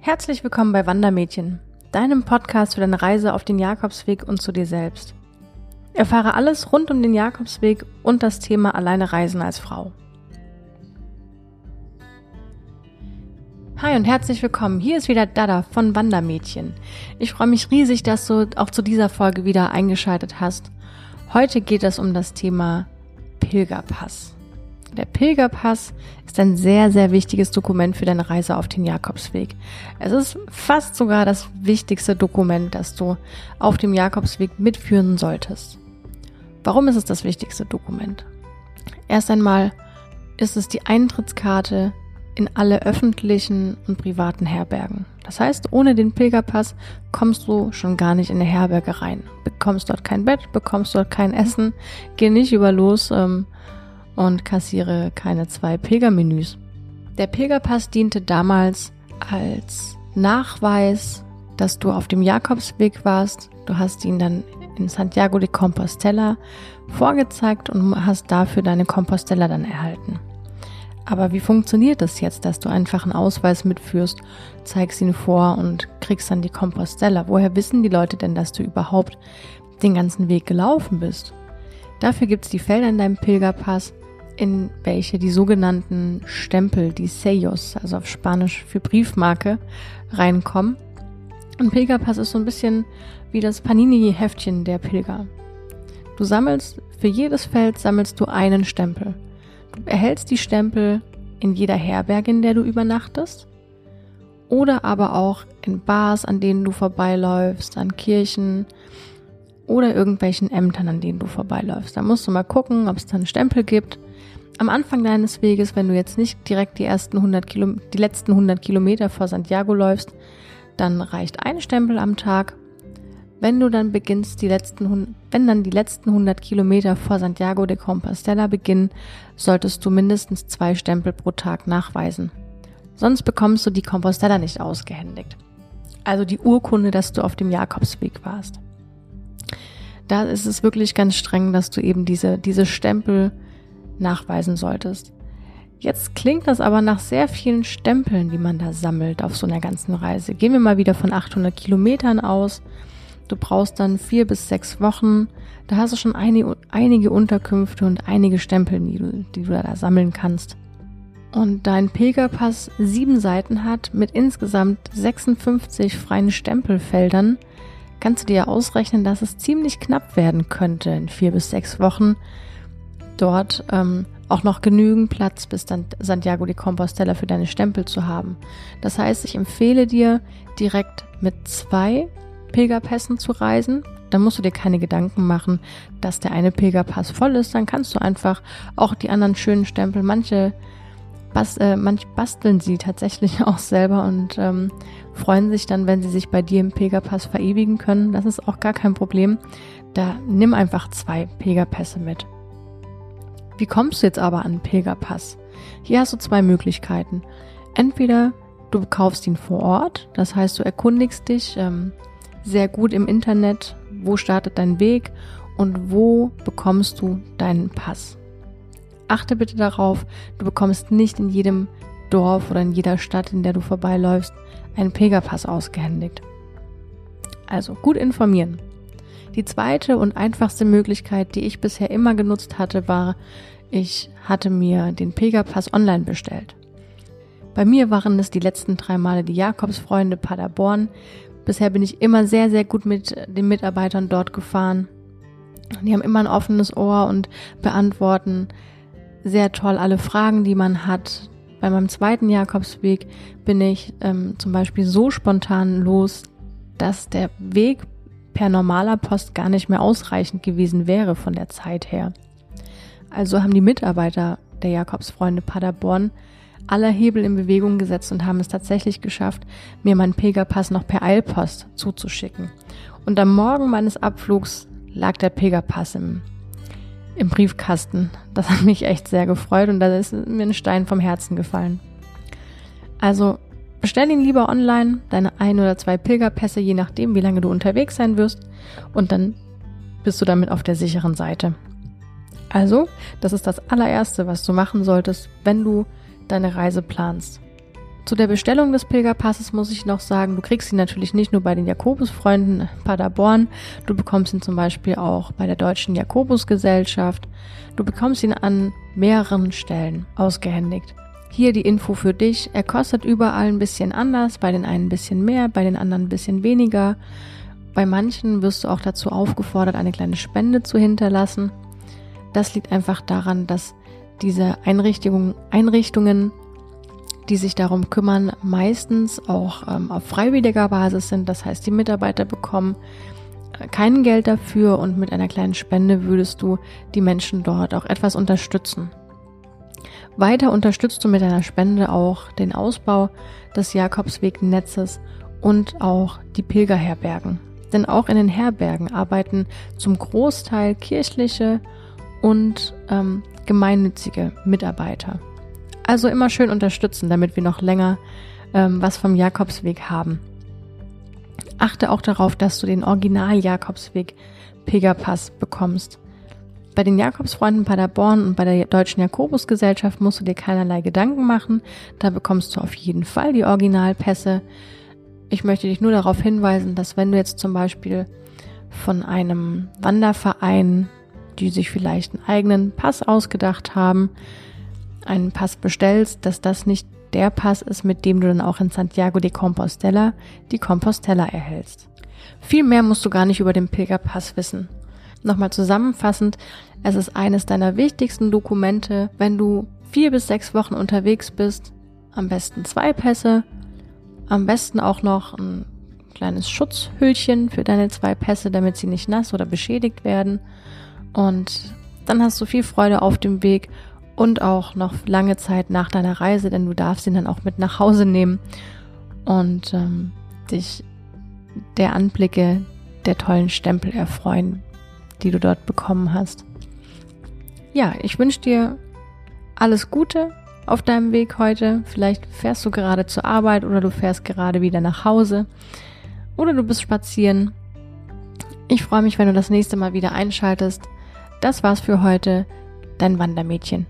Herzlich willkommen bei Wandermädchen, deinem Podcast für deine Reise auf den Jakobsweg und zu dir selbst. Erfahre alles rund um den Jakobsweg und das Thema alleine reisen als Frau. Hi und herzlich willkommen. Hier ist wieder Dada von Wandermädchen. Ich freue mich riesig, dass du auch zu dieser Folge wieder eingeschaltet hast. Heute geht es um das Thema Pilgerpass. Der Pilgerpass ist ein sehr, sehr wichtiges Dokument für deine Reise auf den Jakobsweg. Es ist fast sogar das wichtigste Dokument, das du auf dem Jakobsweg mitführen solltest. Warum ist es das wichtigste Dokument? Erst einmal ist es die Eintrittskarte in alle öffentlichen und privaten Herbergen. Das heißt, ohne den Pilgerpass kommst du schon gar nicht in eine Herberge rein. Bekommst dort kein Bett, bekommst dort kein Essen, geh nicht über los ähm, und kassiere keine zwei Pilgermenüs. Der Pilgerpass diente damals als Nachweis, dass du auf dem Jakobsweg warst. Du hast ihn dann in Santiago de Compostela vorgezeigt und hast dafür deine Compostela dann erhalten. Aber wie funktioniert das jetzt, dass du einfach einen Ausweis mitführst, zeigst ihn vor und kriegst dann die Compostela? Woher wissen die Leute denn, dass du überhaupt den ganzen Weg gelaufen bist? Dafür gibt es die Felder in deinem Pilgerpass, in welche die sogenannten Stempel, die Sellos, also auf Spanisch für Briefmarke, reinkommen. Und Pilgerpass ist so ein bisschen wie das Panini-Heftchen der Pilger. Du sammelst, für jedes Feld sammelst du einen Stempel. Du erhältst die Stempel in jeder Herberge, in der du übernachtest. Oder aber auch in Bars, an denen du vorbeiläufst, an Kirchen oder irgendwelchen Ämtern, an denen du vorbeiläufst. Da musst du mal gucken, ob es da einen Stempel gibt am Anfang deines Weges, wenn du jetzt nicht direkt die ersten 100 Kilo, die letzten 100 Kilometer vor Santiago läufst, dann reicht ein Stempel am Tag. Wenn du dann beginnst, die letzten, wenn dann die letzten 100 Kilometer vor Santiago de Compostela beginnen, solltest du mindestens zwei Stempel pro Tag nachweisen. Sonst bekommst du die Compostela nicht ausgehändigt. Also die Urkunde, dass du auf dem Jakobsweg warst. Da ist es wirklich ganz streng, dass du eben diese, diese Stempel nachweisen solltest. Jetzt klingt das aber nach sehr vielen Stempeln, die man da sammelt auf so einer ganzen Reise. Gehen wir mal wieder von 800 Kilometern aus. Du brauchst dann vier bis sechs Wochen. Da hast du schon einige, einige Unterkünfte und einige Stempel, die du, die du da sammeln kannst. Und dein Pilgerpass sieben Seiten hat mit insgesamt 56 freien Stempelfeldern, kannst du dir ausrechnen, dass es ziemlich knapp werden könnte in vier bis sechs Wochen, dort ähm, auch noch genügend Platz bis dann Santiago de Compostela für deine Stempel zu haben. Das heißt, ich empfehle dir direkt mit zwei Pilgerpässen zu reisen. Dann musst du dir keine Gedanken machen, dass der eine Pilgerpass voll ist. Dann kannst du einfach auch die anderen schönen Stempel, manche, bas äh, manche basteln sie tatsächlich auch selber und ähm, freuen sich dann, wenn sie sich bei dir im Pilgerpass verewigen können. Das ist auch gar kein Problem. Da nimm einfach zwei Pilgerpässe mit. Wie kommst du jetzt aber an Pilgerpass? Hier hast du zwei Möglichkeiten. Entweder du kaufst ihn vor Ort, das heißt, du erkundigst dich ähm, sehr gut im Internet, wo startet dein Weg und wo bekommst du deinen Pass. Achte bitte darauf, du bekommst nicht in jedem Dorf oder in jeder Stadt, in der du vorbeiläufst, einen Pilgerpass ausgehändigt. Also gut informieren. Die zweite und einfachste Möglichkeit, die ich bisher immer genutzt hatte, war, ich hatte mir den Pilgerpass online bestellt. Bei mir waren es die letzten drei Male die Jakobsfreunde Paderborn. Bisher bin ich immer sehr, sehr gut mit den Mitarbeitern dort gefahren. Die haben immer ein offenes Ohr und beantworten sehr toll alle Fragen, die man hat. Bei meinem zweiten Jakobsweg bin ich ähm, zum Beispiel so spontan los, dass der Weg per normaler Post gar nicht mehr ausreichend gewesen wäre von der Zeit her. Also haben die Mitarbeiter der Jakobsfreunde Paderborn aller Hebel in Bewegung gesetzt und haben es tatsächlich geschafft, mir meinen Pilgerpass noch per Eilpost zuzuschicken. Und am Morgen meines Abflugs lag der Pilgerpass im, im Briefkasten. Das hat mich echt sehr gefreut und da ist mir ein Stein vom Herzen gefallen. Also Bestell ihn lieber online, deine ein oder zwei Pilgerpässe, je nachdem, wie lange du unterwegs sein wirst, und dann bist du damit auf der sicheren Seite. Also, das ist das allererste, was du machen solltest, wenn du deine Reise planst. Zu der Bestellung des Pilgerpasses muss ich noch sagen, du kriegst ihn natürlich nicht nur bei den Jakobusfreunden Paderborn, du bekommst ihn zum Beispiel auch bei der Deutschen Jakobusgesellschaft. Du bekommst ihn an mehreren Stellen ausgehändigt. Hier die Info für dich. Er kostet überall ein bisschen anders, bei den einen ein bisschen mehr, bei den anderen ein bisschen weniger. Bei manchen wirst du auch dazu aufgefordert, eine kleine Spende zu hinterlassen. Das liegt einfach daran, dass diese Einrichtungen, Einrichtungen die sich darum kümmern, meistens auch ähm, auf freiwilliger Basis sind. Das heißt, die Mitarbeiter bekommen äh, kein Geld dafür und mit einer kleinen Spende würdest du die Menschen dort auch etwas unterstützen. Weiter unterstützt du mit deiner Spende auch den Ausbau des Jakobswegnetzes und auch die Pilgerherbergen. Denn auch in den Herbergen arbeiten zum Großteil kirchliche und ähm, gemeinnützige Mitarbeiter. Also immer schön unterstützen, damit wir noch länger ähm, was vom Jakobsweg haben. Achte auch darauf, dass du den Original Jakobsweg Pilgerpass bekommst. Bei den Jakobsfreunden Paderborn und bei der Deutschen Jakobusgesellschaft musst du dir keinerlei Gedanken machen. Da bekommst du auf jeden Fall die Originalpässe. Ich möchte dich nur darauf hinweisen, dass wenn du jetzt zum Beispiel von einem Wanderverein, die sich vielleicht einen eigenen Pass ausgedacht haben, einen Pass bestellst, dass das nicht der Pass ist, mit dem du dann auch in Santiago de Compostela die Compostela erhältst. Viel mehr musst du gar nicht über den Pilgerpass wissen. Nochmal zusammenfassend, es ist eines deiner wichtigsten Dokumente, wenn du vier bis sechs Wochen unterwegs bist, am besten zwei Pässe, am besten auch noch ein kleines Schutzhüllchen für deine zwei Pässe, damit sie nicht nass oder beschädigt werden. Und dann hast du viel Freude auf dem Weg und auch noch lange Zeit nach deiner Reise, denn du darfst ihn dann auch mit nach Hause nehmen und ähm, dich der Anblicke der tollen Stempel erfreuen, die du dort bekommen hast. Ja, ich wünsche dir alles Gute auf deinem Weg heute. Vielleicht fährst du gerade zur Arbeit oder du fährst gerade wieder nach Hause oder du bist spazieren. Ich freue mich, wenn du das nächste Mal wieder einschaltest. Das war's für heute, dein Wandermädchen.